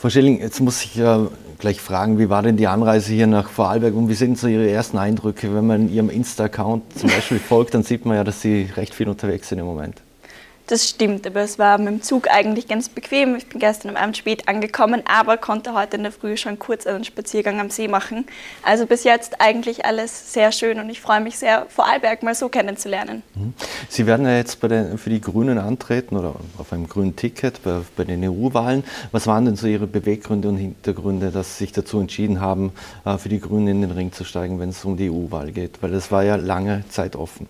Frau Schilling, jetzt muss ich ja gleich fragen, wie war denn die Anreise hier nach Vorarlberg und wie sind so Ihre ersten Eindrücke? Wenn man Ihrem Insta-Account zum Beispiel folgt, dann sieht man ja, dass Sie recht viel unterwegs sind im Moment. Das stimmt, aber es war mit dem Zug eigentlich ganz bequem. Ich bin gestern am Abend spät angekommen, aber konnte heute in der Früh schon kurz einen Spaziergang am See machen. Also bis jetzt eigentlich alles sehr schön und ich freue mich sehr, Vorarlberg mal so kennenzulernen. Mhm. Sie werden ja jetzt den, für die Grünen antreten oder auf einem grünen Ticket bei, bei den EU-Wahlen. Was waren denn so Ihre Beweggründe und Hintergründe, dass Sie sich dazu entschieden haben, äh, für die Grünen in den Ring zu steigen, wenn es um die EU-Wahl geht? Weil das war ja lange Zeit offen.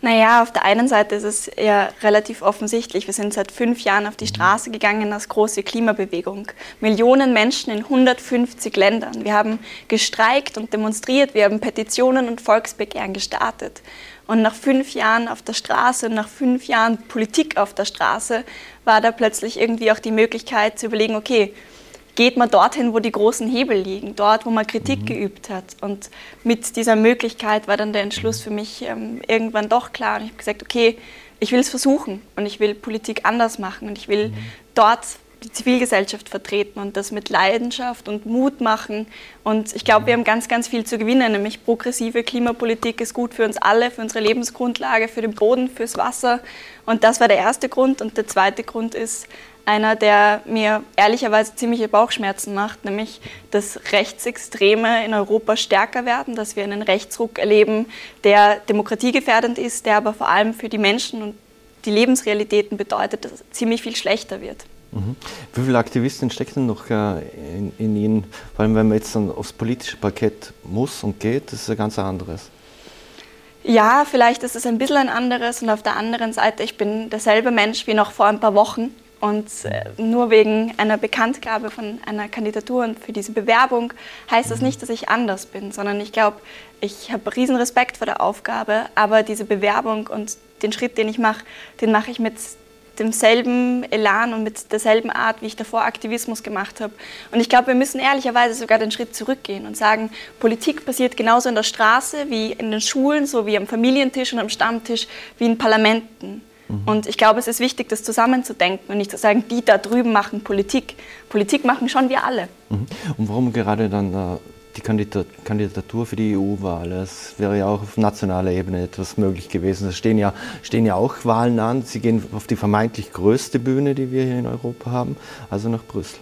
Naja, auf der einen Seite ist es ja relativ offensichtlich. Wir sind seit fünf Jahren auf die mhm. Straße gegangen als große Klimabewegung. Millionen Menschen in 150 Ländern. Wir haben gestreikt und demonstriert, wir haben Petitionen und Volksbegehren gestartet. Und nach fünf Jahren auf der Straße, nach fünf Jahren Politik auf der Straße, war da plötzlich irgendwie auch die Möglichkeit zu überlegen, okay, geht man dorthin, wo die großen Hebel liegen, dort, wo man Kritik mhm. geübt hat. Und mit dieser Möglichkeit war dann der Entschluss für mich ähm, irgendwann doch klar. Und ich habe gesagt, okay, ich will es versuchen und ich will Politik anders machen und ich will mhm. dort die Zivilgesellschaft vertreten und das mit Leidenschaft und Mut machen. Und ich glaube, wir haben ganz, ganz viel zu gewinnen, nämlich progressive Klimapolitik ist gut für uns alle, für unsere Lebensgrundlage, für den Boden, fürs Wasser. Und das war der erste Grund. Und der zweite Grund ist, einer, der mir ehrlicherweise ziemliche Bauchschmerzen macht, nämlich dass Rechtsextreme in Europa stärker werden, dass wir einen Rechtsruck erleben, der demokratiegefährdend ist, der aber vor allem für die Menschen und die Lebensrealitäten bedeutet, dass es ziemlich viel schlechter wird. Mhm. Wie viele Aktivisten stecken noch äh, in, in, Ihnen? Vor allem, wenn man jetzt dann aufs politische Parkett muss und geht, das ist ein ganz anderes. Ja, vielleicht ist es ein bisschen ein anderes und auf der anderen Seite, ich bin derselbe Mensch wie noch vor ein paar Wochen. Und äh, nur wegen einer Bekanntgabe von einer Kandidatur und für diese Bewerbung heißt das nicht, dass ich anders bin, sondern ich glaube, ich habe riesen Respekt vor der Aufgabe, aber diese Bewerbung und den Schritt, den ich mache, den mache ich mit demselben Elan und mit derselben Art, wie ich davor Aktivismus gemacht habe. Und ich glaube, wir müssen ehrlicherweise sogar den Schritt zurückgehen und sagen, Politik passiert genauso in der Straße wie in den Schulen, so wie am Familientisch und am Stammtisch, wie in Parlamenten. Mhm. Und ich glaube, es ist wichtig, das zusammenzudenken und nicht zu sagen, die da drüben machen Politik. Politik machen schon wir alle. Mhm. Und warum gerade dann äh, die Kandidatur für die EU-Wahl? Es wäre ja auch auf nationaler Ebene etwas möglich gewesen. Es stehen ja, stehen ja auch Wahlen an. Sie gehen auf die vermeintlich größte Bühne, die wir hier in Europa haben, also nach Brüssel.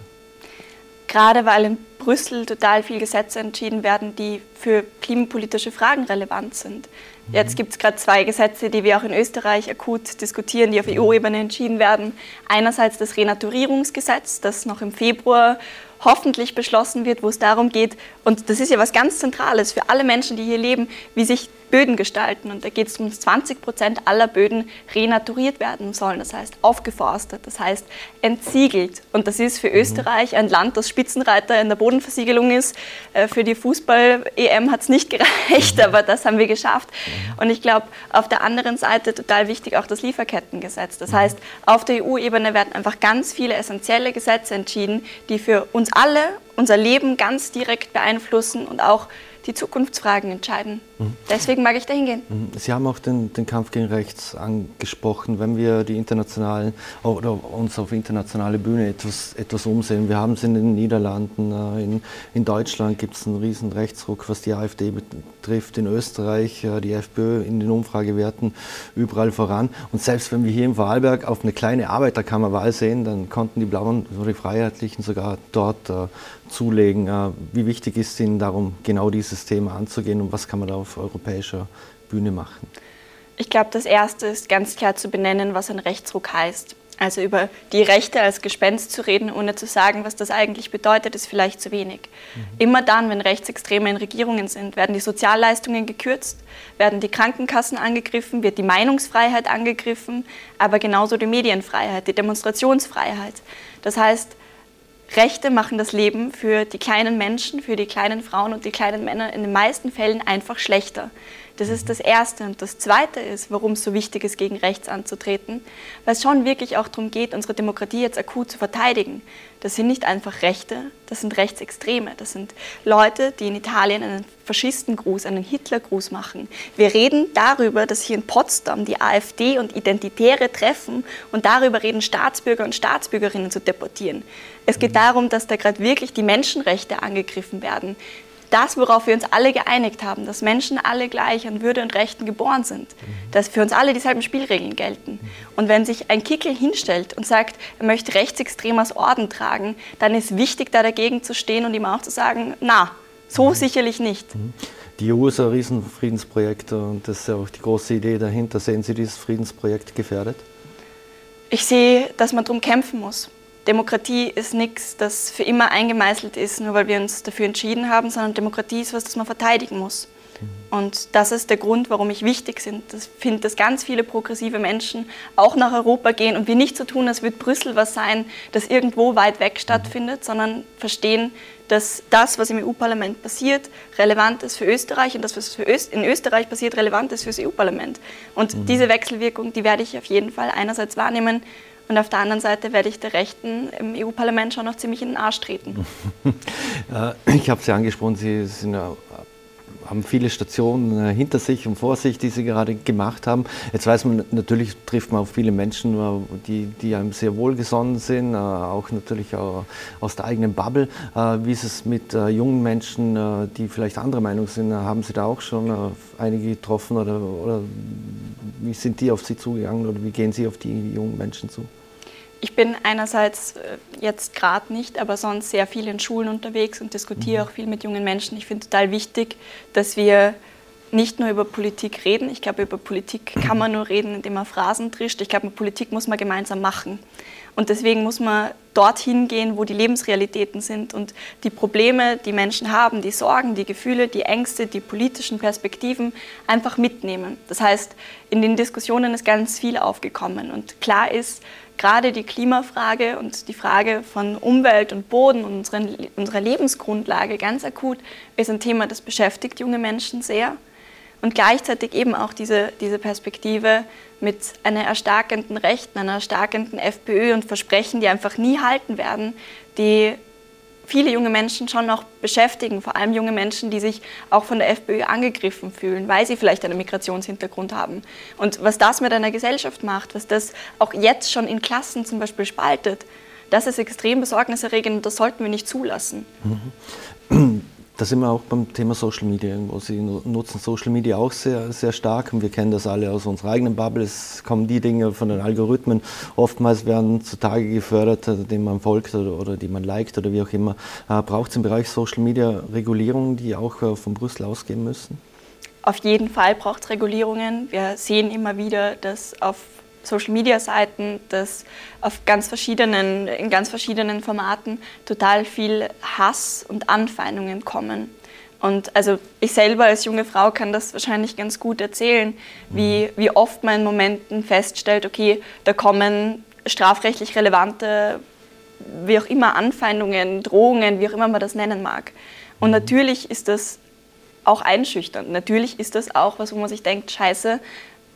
Gerade weil in Brüssel total viele Gesetze entschieden werden, die für klimapolitische Fragen relevant sind. Jetzt gibt es gerade zwei Gesetze, die wir auch in Österreich akut diskutieren, die auf EU-Ebene entschieden werden. Einerseits das Renaturierungsgesetz, das noch im Februar hoffentlich beschlossen wird, wo es darum geht, und das ist ja was ganz Zentrales für alle Menschen, die hier leben, wie sich Böden gestalten. Und da geht es um 20 Prozent aller Böden renaturiert werden sollen, das heißt aufgeforstet, das heißt entsiegelt. Und das ist für mhm. Österreich ein Land, das Spitzenreiter in der Bodenversiegelung ist. Äh, für die Fußball-EM hat es nicht gereicht, mhm. aber das haben wir geschafft. Mhm. Und ich glaube, auf der anderen Seite total wichtig auch das Lieferkettengesetz. Das heißt, auf der EU-Ebene werden einfach ganz viele essentielle Gesetze entschieden, die für uns alle unser Leben ganz direkt beeinflussen und auch die Zukunftsfragen entscheiden. Deswegen mag ich da hingehen. Mhm. Sie haben auch den, den, Kampf gegen Rechts angesprochen. Wenn wir die internationalen oder uns auf internationale Bühne etwas, etwas umsehen, wir haben es in den Niederlanden, äh, in, in Deutschland gibt es einen riesen Rechtsruck, was die AfD betrifft, in Österreich äh, die FPÖ in den Umfragewerten überall voran. Und selbst wenn wir hier im Vorarlberg auf eine kleine Arbeiterkammerwahl sehen, dann konnten die Blauen die Freiheitlichen sogar dort äh, zulegen. Wie wichtig ist Ihnen darum, genau dieses Thema anzugehen und was kann man da auf europäischer Bühne machen? Ich glaube, das Erste ist ganz klar zu benennen, was ein Rechtsruck heißt. Also über die Rechte als Gespenst zu reden, ohne zu sagen, was das eigentlich bedeutet, ist vielleicht zu wenig. Mhm. Immer dann, wenn Rechtsextreme in Regierungen sind, werden die Sozialleistungen gekürzt, werden die Krankenkassen angegriffen, wird die Meinungsfreiheit angegriffen, aber genauso die Medienfreiheit, die Demonstrationsfreiheit. Das heißt, Rechte machen das Leben für die kleinen Menschen, für die kleinen Frauen und die kleinen Männer in den meisten Fällen einfach schlechter. Das ist das Erste. Und das Zweite ist, warum es so wichtig ist, gegen rechts anzutreten, weil es schon wirklich auch darum geht, unsere Demokratie jetzt akut zu verteidigen. Das sind nicht einfach Rechte, das sind Rechtsextreme. Das sind Leute, die in Italien einen Faschistengruß, einen Hitlergruß machen. Wir reden darüber, dass hier in Potsdam die AfD und Identitäre treffen und darüber reden, Staatsbürger und Staatsbürgerinnen zu deportieren. Es geht darum, dass da gerade wirklich die Menschenrechte angegriffen werden das, worauf wir uns alle geeinigt haben, dass Menschen alle gleich an Würde und Rechten geboren sind, dass für uns alle dieselben Spielregeln gelten. Und wenn sich ein Kickel hinstellt und sagt, er möchte rechtsextrem als Orden tragen, dann ist wichtig, da dagegen zu stehen und ihm auch zu sagen, na, so mhm. sicherlich nicht. Mhm. Die EU ist ein Riesenfriedensprojekt und das ist ja auch die große Idee dahinter. Sehen Sie dieses Friedensprojekt gefährdet? Ich sehe, dass man darum kämpfen muss. Demokratie ist nichts, das für immer eingemeißelt ist, nur weil wir uns dafür entschieden haben, sondern Demokratie ist was, das man verteidigen muss. Und das ist der Grund, warum ich wichtig finde, dass ganz viele progressive Menschen auch nach Europa gehen und wir nicht so tun, als würde Brüssel was sein, das irgendwo weit weg stattfindet, sondern verstehen, dass das, was im EU-Parlament passiert, relevant ist für Österreich und das, was in Österreich passiert, relevant ist für das EU-Parlament. Und mhm. diese Wechselwirkung, die werde ich auf jeden Fall einerseits wahrnehmen, und auf der anderen Seite werde ich der Rechten im EU-Parlament schon noch ziemlich in den Arsch treten. ich habe Sie angesprochen, Sie sind, haben viele Stationen äh, hinter sich und vor sich, die Sie gerade gemacht haben. Jetzt weiß man, natürlich trifft man auf viele Menschen, äh, die, die einem sehr wohlgesonnen sind, äh, auch natürlich aus der eigenen Bubble. Wie ist es mit jungen Menschen, die vielleicht anderer Meinung sind? Haben Sie da auch schon einige getroffen oder, oder wie sind die auf Sie zugegangen oder wie gehen Sie auf die jungen Menschen zu? Ich bin einerseits äh, jetzt gerade nicht, aber sonst sehr viel in Schulen unterwegs und diskutiere mhm. auch viel mit jungen Menschen. Ich finde total wichtig, dass wir nicht nur über Politik reden. Ich glaube, über Politik kann man nur reden, indem man Phrasen trischt. Ich glaube, Politik muss man gemeinsam machen. Und deswegen muss man dorthin gehen, wo die Lebensrealitäten sind und die Probleme, die Menschen haben, die Sorgen, die Gefühle, die Ängste, die politischen Perspektiven einfach mitnehmen. Das heißt, in den Diskussionen ist ganz viel aufgekommen. Und klar ist, gerade die Klimafrage und die Frage von Umwelt und Boden und unseren, unserer Lebensgrundlage ganz akut ist ein Thema, das beschäftigt junge Menschen sehr. Und gleichzeitig eben auch diese, diese Perspektive mit einer erstarkenden Rechten, einer erstarkenden FPÖ und Versprechen, die einfach nie halten werden, die viele junge Menschen schon noch beschäftigen, vor allem junge Menschen, die sich auch von der FPÖ angegriffen fühlen, weil sie vielleicht einen Migrationshintergrund haben. Und was das mit einer Gesellschaft macht, was das auch jetzt schon in Klassen zum Beispiel spaltet, das ist extrem besorgniserregend und das sollten wir nicht zulassen. Mhm. Da sind wir auch beim Thema Social Media irgendwo. Sie nutzen Social Media auch sehr, sehr stark und wir kennen das alle aus unserer eigenen Bubble. Es kommen die Dinge von den Algorithmen, oftmals werden zutage gefördert, denen man folgt oder, oder die man liked oder wie auch immer. Äh, Braucht es im Bereich Social Media Regulierungen, die auch äh, von Brüssel ausgehen müssen? Auf jeden Fall braucht es Regulierungen. Wir sehen immer wieder, dass auf Social-Media-Seiten, dass auf ganz verschiedenen, in ganz verschiedenen Formaten total viel Hass und Anfeindungen kommen. Und also ich selber als junge Frau kann das wahrscheinlich ganz gut erzählen, wie, mhm. wie oft man in Momenten feststellt, okay, da kommen strafrechtlich relevante, wie auch immer, Anfeindungen, Drohungen, wie auch immer man das nennen mag. Und mhm. natürlich ist das auch einschüchternd. Natürlich ist das auch was, wo man sich denkt, scheiße,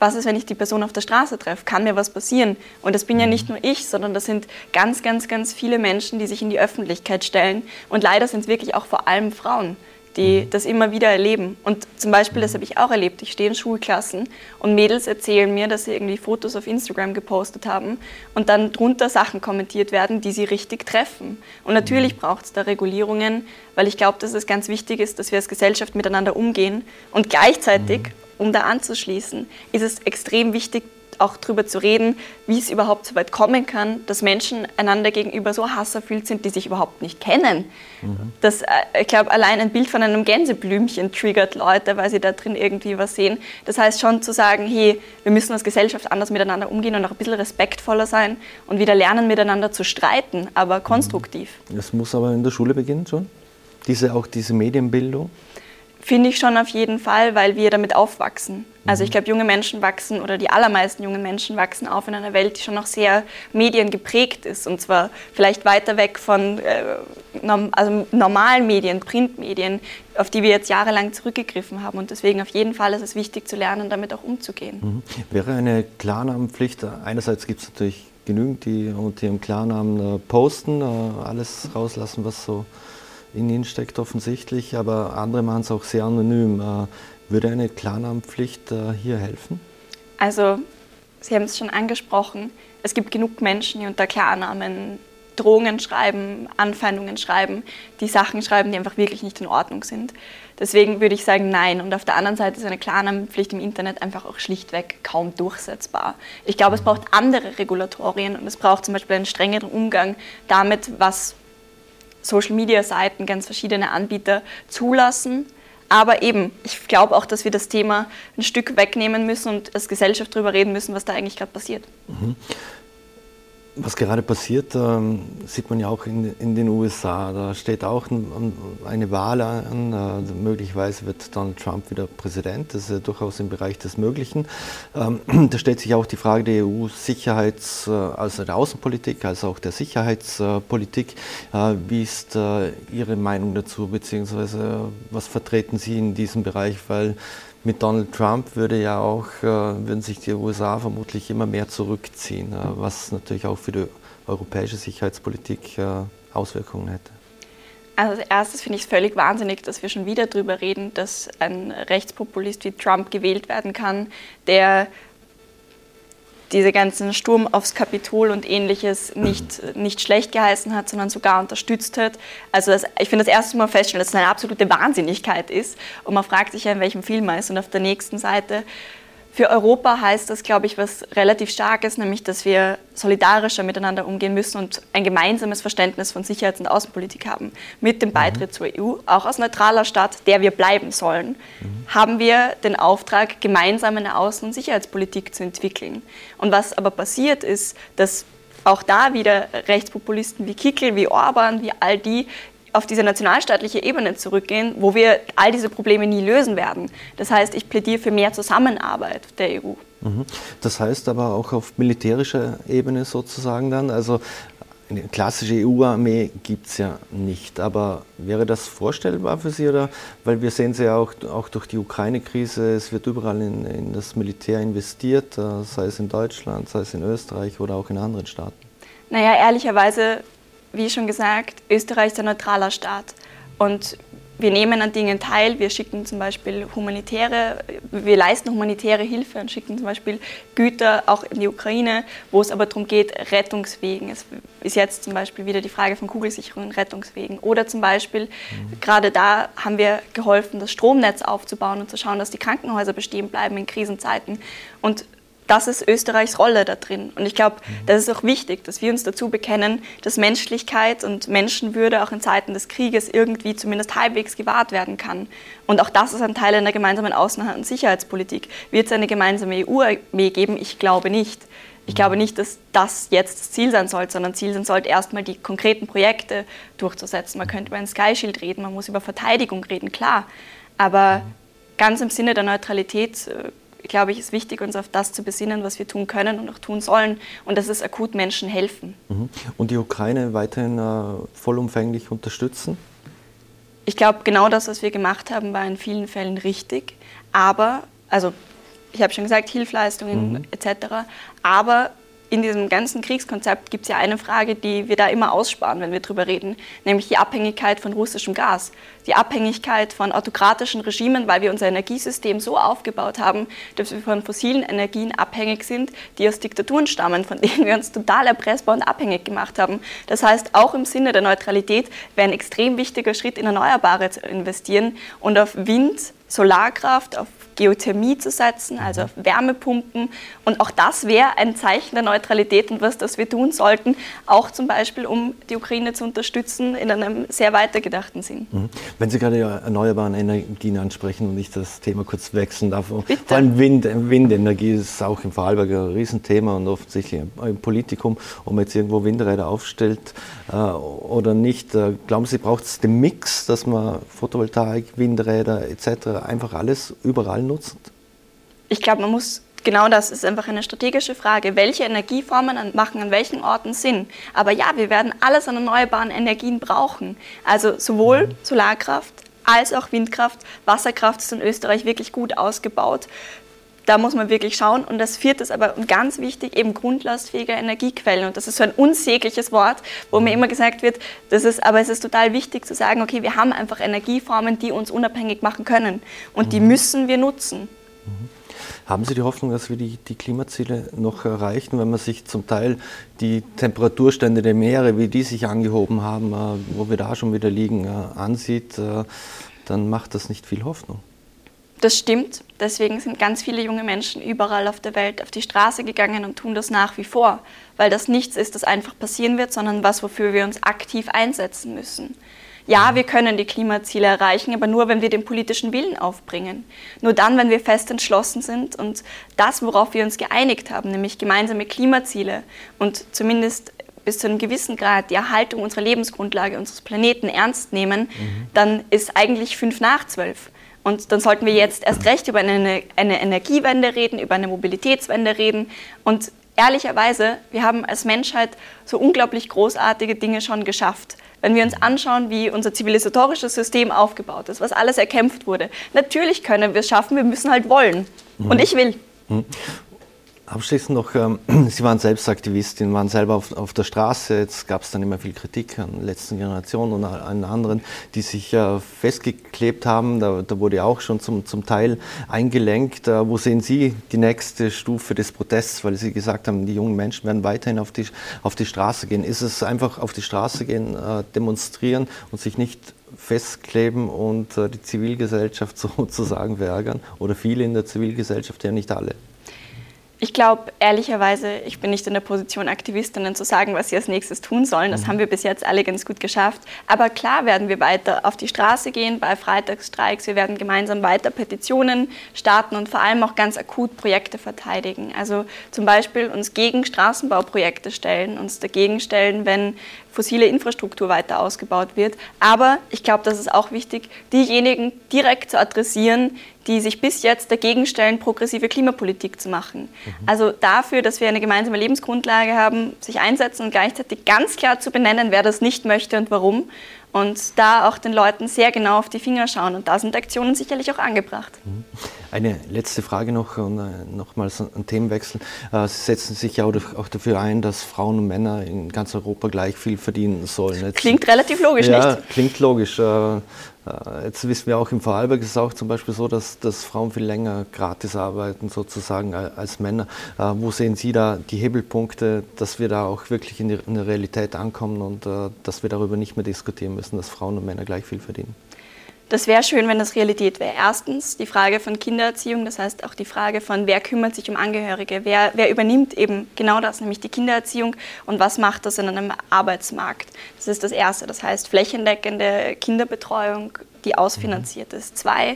was ist, wenn ich die Person auf der Straße treffe? Kann mir was passieren? Und das bin ja nicht nur ich, sondern das sind ganz, ganz, ganz viele Menschen, die sich in die Öffentlichkeit stellen. Und leider sind es wirklich auch vor allem Frauen, die mhm. das immer wieder erleben. Und zum Beispiel, das habe ich auch erlebt, ich stehe in Schulklassen und Mädels erzählen mir, dass sie irgendwie Fotos auf Instagram gepostet haben und dann drunter Sachen kommentiert werden, die sie richtig treffen. Und natürlich mhm. braucht es da Regulierungen, weil ich glaube, dass es ganz wichtig ist, dass wir als Gesellschaft miteinander umgehen und gleichzeitig mhm um da anzuschließen, ist es extrem wichtig, auch darüber zu reden, wie es überhaupt so weit kommen kann, dass Menschen einander gegenüber so hasserfüllt sind, die sich überhaupt nicht kennen. Mhm. Das, äh, ich glaube, allein ein Bild von einem Gänseblümchen triggert Leute, weil sie da drin irgendwie was sehen. Das heißt schon zu sagen, hey, wir müssen als Gesellschaft anders miteinander umgehen und auch ein bisschen respektvoller sein und wieder lernen, miteinander zu streiten, aber konstruktiv. Das muss aber in der Schule beginnen schon? Diese, auch diese Medienbildung? Finde ich schon auf jeden Fall, weil wir damit aufwachsen. Also ich mhm. glaube, junge Menschen wachsen oder die allermeisten jungen Menschen wachsen auf in einer Welt, die schon noch sehr mediengeprägt ist und zwar vielleicht weiter weg von äh, also normalen Medien, Printmedien, auf die wir jetzt jahrelang zurückgegriffen haben und deswegen auf jeden Fall ist es wichtig zu lernen, damit auch umzugehen. Mhm. Wäre eine Klarnamenpflicht, einerseits gibt es natürlich genügend, die unter ihrem Klarnamen äh, posten, äh, alles rauslassen, was so in ihnen steckt offensichtlich, aber andere machen es auch sehr anonym. Äh, würde eine Klarnamenpflicht äh, hier helfen? Also, Sie haben es schon angesprochen, es gibt genug Menschen, die unter Klarnamen Drohungen schreiben, Anfeindungen schreiben, die Sachen schreiben, die einfach wirklich nicht in Ordnung sind. Deswegen würde ich sagen, nein. Und auf der anderen Seite ist eine Klarnamenpflicht im Internet einfach auch schlichtweg kaum durchsetzbar. Ich glaube, es braucht andere Regulatorien und es braucht zum Beispiel einen strengeren Umgang damit, was Social-Media-Seiten, ganz verschiedene Anbieter zulassen. Aber eben, ich glaube auch, dass wir das Thema ein Stück wegnehmen müssen und als Gesellschaft darüber reden müssen, was da eigentlich gerade passiert. Mhm. Was gerade passiert, ähm, sieht man ja auch in, in, den USA. Da steht auch ein, eine Wahl an. Äh, möglicherweise wird Donald Trump wieder Präsident. Das ist ja durchaus im Bereich des Möglichen. Ähm, da stellt sich auch die Frage der EU-Sicherheits-, äh, also der Außenpolitik, als auch der Sicherheitspolitik. Äh, wie ist Ihre Meinung dazu, beziehungsweise was vertreten Sie in diesem Bereich? Weil mit Donald Trump würde ja auch, würden sich die USA vermutlich immer mehr zurückziehen, was natürlich auch für die europäische Sicherheitspolitik äh, Auswirkungen hätte. Also als erstes finde ich es völlig wahnsinnig, dass wir schon wieder darüber reden, dass ein Rechtspopulist wie Trump gewählt werden kann, der diese ganzen Sturm aufs Kapitol und ähnliches nicht, nicht schlecht geheißen hat, sondern sogar unterstützt hat. Also das, ich finde das erste Mal feststellen, dass es eine absolute Wahnsinnigkeit ist und man fragt sich ja, in welchem Film man ist. Und auf der nächsten Seite für Europa heißt das, glaube ich, was relativ Starkes, nämlich dass wir solidarischer miteinander umgehen müssen und ein gemeinsames Verständnis von Sicherheits- und Außenpolitik haben. Mit dem mhm. Beitritt zur EU, auch als neutraler Staat, der wir bleiben sollen, mhm. haben wir den Auftrag, gemeinsam eine Außen- und Sicherheitspolitik zu entwickeln. Und was aber passiert ist, dass auch da wieder Rechtspopulisten wie Kickel, wie Orban, wie all die auf diese nationalstaatliche Ebene zurückgehen, wo wir all diese Probleme nie lösen werden. Das heißt, ich plädiere für mehr Zusammenarbeit der EU. Mhm. Das heißt aber auch auf militärischer Ebene sozusagen dann, also eine klassische EU-Armee gibt es ja nicht, aber wäre das vorstellbar für Sie? Oder? Weil wir sehen es ja auch, auch durch die Ukraine-Krise, es wird überall in, in das Militär investiert, äh, sei es in Deutschland, sei es in Österreich oder auch in anderen Staaten. Naja, ehrlicherweise wie schon gesagt, Österreich ist ein neutraler Staat. Und wir nehmen an Dingen teil. Wir schicken zum Beispiel humanitäre, wir leisten humanitäre Hilfe und schicken zum Beispiel Güter auch in die Ukraine, wo es aber darum geht, Rettungswegen. Es ist jetzt zum Beispiel wieder die Frage von Kugelsicherung und Rettungswegen. Oder zum Beispiel, gerade da haben wir geholfen, das Stromnetz aufzubauen und zu schauen, dass die Krankenhäuser bestehen bleiben in Krisenzeiten. Und das ist Österreichs Rolle da drin. Und ich glaube, mhm. das ist auch wichtig, dass wir uns dazu bekennen, dass Menschlichkeit und Menschenwürde auch in Zeiten des Krieges irgendwie zumindest halbwegs gewahrt werden kann. Und auch das ist ein Teil einer gemeinsamen Außen- und Sicherheitspolitik. Wird es eine gemeinsame EU-Armee geben? Ich glaube nicht. Ich glaube nicht, dass das jetzt das Ziel sein sollte, sondern Ziel sein sollte, erstmal die konkreten Projekte durchzusetzen. Man könnte über ein Sky Shield reden, man muss über Verteidigung reden, klar. Aber mhm. ganz im Sinne der Neutralität äh, glaube ich, ist wichtig, uns auf das zu besinnen, was wir tun können und auch tun sollen. Und das ist akut Menschen helfen. Mhm. Und die Ukraine weiterhin äh, vollumfänglich unterstützen? Ich glaube, genau das, was wir gemacht haben, war in vielen Fällen richtig. Aber, also ich habe schon gesagt, Hilfleistungen mhm. etc. Aber in diesem ganzen Kriegskonzept gibt es ja eine Frage, die wir da immer aussparen, wenn wir darüber reden, nämlich die Abhängigkeit von russischem Gas. Die Abhängigkeit von autokratischen Regimen, weil wir unser Energiesystem so aufgebaut haben, dass wir von fossilen Energien abhängig sind, die aus Diktaturen stammen, von denen wir uns total erpressbar und abhängig gemacht haben. Das heißt, auch im Sinne der Neutralität wäre ein extrem wichtiger Schritt, in Erneuerbare zu investieren und auf Wind, Solarkraft, auf Geothermie zu setzen, also auf Wärmepumpen. Und auch das wäre ein Zeichen der Neutralität und was das wir tun sollten, auch zum Beispiel, um die Ukraine zu unterstützen in einem sehr weitergedachten Sinn. Mhm. Wenn Sie gerade erneuerbare Energien ansprechen und ich das Thema kurz wechseln darf, Bitte. vor allem Wind, Windenergie ist auch im Vorarlberg ein Riesenthema und offensichtlich im Politikum, ob man jetzt irgendwo Windräder aufstellt äh, oder nicht. Äh, glauben Sie, braucht es den Mix, dass man Photovoltaik, Windräder etc. einfach alles überall nutzen? Ich glaube, man muss genau das ist einfach eine strategische Frage. Welche Energieformen machen an welchen Orten Sinn? Aber ja, wir werden alles an erneuerbaren Energien brauchen. Also sowohl mhm. Solarkraft als auch Windkraft. Wasserkraft ist in Österreich wirklich gut ausgebaut. Da muss man wirklich schauen. Und das vierte ist aber ganz wichtig, eben grundlastfähige Energiequellen. Und das ist so ein unsägliches Wort, wo mir immer gesagt wird, das ist, aber es ist total wichtig zu sagen, okay, wir haben einfach Energieformen, die uns unabhängig machen können. Und die mhm. müssen wir nutzen. Mhm. Haben Sie die Hoffnung, dass wir die, die, Klimaziele noch erreichen, wenn man sich zum Teil die Temperaturstände der Meere, wie die sich angehoben haben, äh, wo wir da schon wieder liegen, äh, ansieht, äh, dann macht das nicht viel Hoffnung. Das stimmt. Deswegen sind ganz viele junge Menschen überall auf der Welt auf die Straße gegangen und tun das nach wie vor, weil das nichts ist, das einfach passieren wird, sondern was, wofür wir uns aktiv einsetzen müssen. Ja, wir können die Klimaziele erreichen, aber nur, wenn wir den politischen Willen aufbringen. Nur dann, wenn wir fest entschlossen sind und das, worauf wir uns geeinigt haben, nämlich gemeinsame Klimaziele und zumindest bis zu einem gewissen Grad die Erhaltung unserer Lebensgrundlage, unseres Planeten ernst nehmen, mhm. dann ist eigentlich fünf nach zwölf. Und dann sollten wir jetzt erst recht über eine, eine Energiewende reden, über eine Mobilitätswende reden. Und ehrlicherweise, wir haben als Menschheit so unglaublich großartige Dinge schon geschafft. Wenn wir uns anschauen, wie unser zivilisatorisches System aufgebaut ist, was alles erkämpft wurde, natürlich können wir es schaffen, wir müssen halt wollen. Und ich will. Mhm. Abschließend noch, ähm, Sie waren selbst Aktivistin, waren selber auf, auf der Straße. Jetzt gab es dann immer viel Kritik an der letzten Generation und an anderen, die sich äh, festgeklebt haben. Da, da, wurde auch schon zum, zum Teil eingelenkt. Äh, wo sehen Sie die nächste Stufe des Protests? Weil Sie gesagt haben, die jungen Menschen werden weiterhin auf die, auf die Straße gehen. Ist es einfach auf die Straße gehen, äh, demonstrieren und sich nicht festkleben und äh, die Zivilgesellschaft sozusagen verärgern? Oder viele in der Zivilgesellschaft, ja nicht alle? Ich glaube, ehrlicherweise, ich bin nicht in der Position, Aktivistinnen zu sagen, was sie als nächstes tun sollen. Das mhm. haben wir bis jetzt alle ganz gut geschafft. Aber klar werden wir weiter auf die Straße gehen bei Freitagsstreiks. Wir werden gemeinsam weiter Petitionen starten und vor allem auch ganz akut Projekte verteidigen. Also zum Beispiel uns gegen Straßenbauprojekte stellen, uns dagegen stellen, wenn fossile Infrastruktur weiter ausgebaut wird. Aber ich glaube, das ist auch wichtig, diejenigen direkt zu adressieren, die sich bis jetzt dagegen stellen, progressive Klimapolitik zu machen. Mhm. Also dafür, dass wir eine gemeinsame Lebensgrundlage haben, sich einsetzen und gleichzeitig ganz klar zu benennen, wer das nicht möchte und warum und da auch den Leuten sehr genau auf die Finger schauen. Und da sind Aktionen sicherlich auch angebracht. Mhm. Eine letzte Frage noch und äh, nochmals ein Themenwechsel. Äh, Sie setzen sich ja auch dafür ein, dass Frauen und Männer in ganz Europa gleich viel verdienen sollen. Jetzt, klingt relativ logisch, ja, nicht? Klingt logisch. Äh, jetzt wissen wir auch im Vorarlberg ist es auch zum Beispiel so, dass, dass Frauen viel länger gratis arbeiten sozusagen als Männer. Wo sehen Sie da die Hebelpunkte, dass wir da auch wirklich in, die, in der Realität ankommen und dass wir darüber nicht mehr diskutieren müssen, dass Frauen und Männer gleich viel verdienen? Das wäre schön, wenn das Realität wäre. Erstens die Frage von Kindererziehung, das heißt auch die Frage von, wer kümmert sich um Angehörige, wer, wer übernimmt eben genau das, nämlich die Kindererziehung und was macht das in einem Arbeitsmarkt. Das ist das Erste, das heißt flächendeckende Kinderbetreuung, die ausfinanziert ist. Zwei,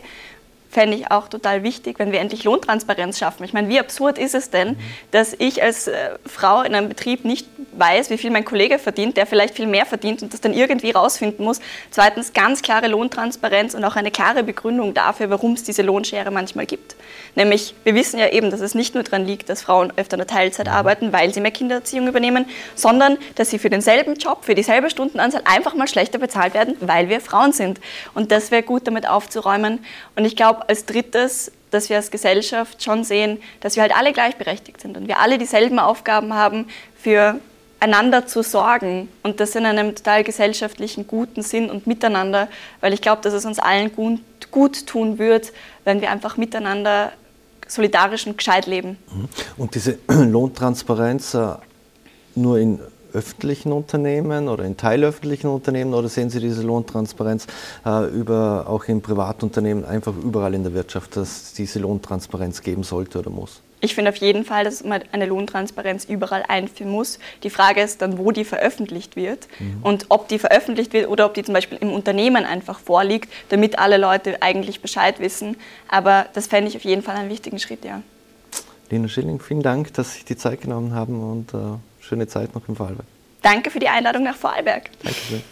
fände ich auch total wichtig, wenn wir endlich Lohntransparenz schaffen. Ich meine, wie absurd ist es denn, dass ich als äh, Frau in einem Betrieb nicht weiß, wie viel mein Kollege verdient, der vielleicht viel mehr verdient und das dann irgendwie rausfinden muss. Zweitens ganz klare Lohntransparenz und auch eine klare Begründung dafür, warum es diese Lohnschere manchmal gibt. Nämlich, wir wissen ja eben, dass es nicht nur daran liegt, dass Frauen öfter in der Teilzeit arbeiten, weil sie mehr Kindererziehung übernehmen, sondern dass sie für denselben Job, für dieselbe Stundenanzahl einfach mal schlechter bezahlt werden, weil wir Frauen sind. Und das wäre gut, damit aufzuräumen. Und ich glaube, als drittes, dass wir als Gesellschaft schon sehen, dass wir halt alle gleichberechtigt sind und wir alle dieselben Aufgaben haben, für einander zu sorgen und das in einem total gesellschaftlichen guten Sinn und miteinander, weil ich glaube, dass es uns allen gut, gut tun wird, wenn wir einfach miteinander solidarisch und gescheit leben. Mhm. Und diese Lohntransparenz äh, nur in öffentlichen Unternehmen oder in teilöffentlichen Unternehmen oder sehen Sie diese Lohntransparenz äh, über, auch in Privatunternehmen einfach überall in der Wirtschaft, dass es diese Lohntransparenz geben sollte oder muss? Ich finde auf jeden Fall, dass man eine Lohntransparenz überall einführen muss. Die Frage ist dann, wo die veröffentlicht wird mhm. und ob die veröffentlicht wird oder ob die zum Beispiel im Unternehmen einfach vorliegt, damit alle Leute eigentlich Bescheid wissen. Aber das fände ich auf jeden Fall einen wichtigen Schritt, ja. Lena Schilling, vielen Dank, dass Sie sich die Zeit genommen haben und äh, schöne Zeit noch im Vorarlberg. Danke für die Einladung nach Vorarlberg. Dankeschön.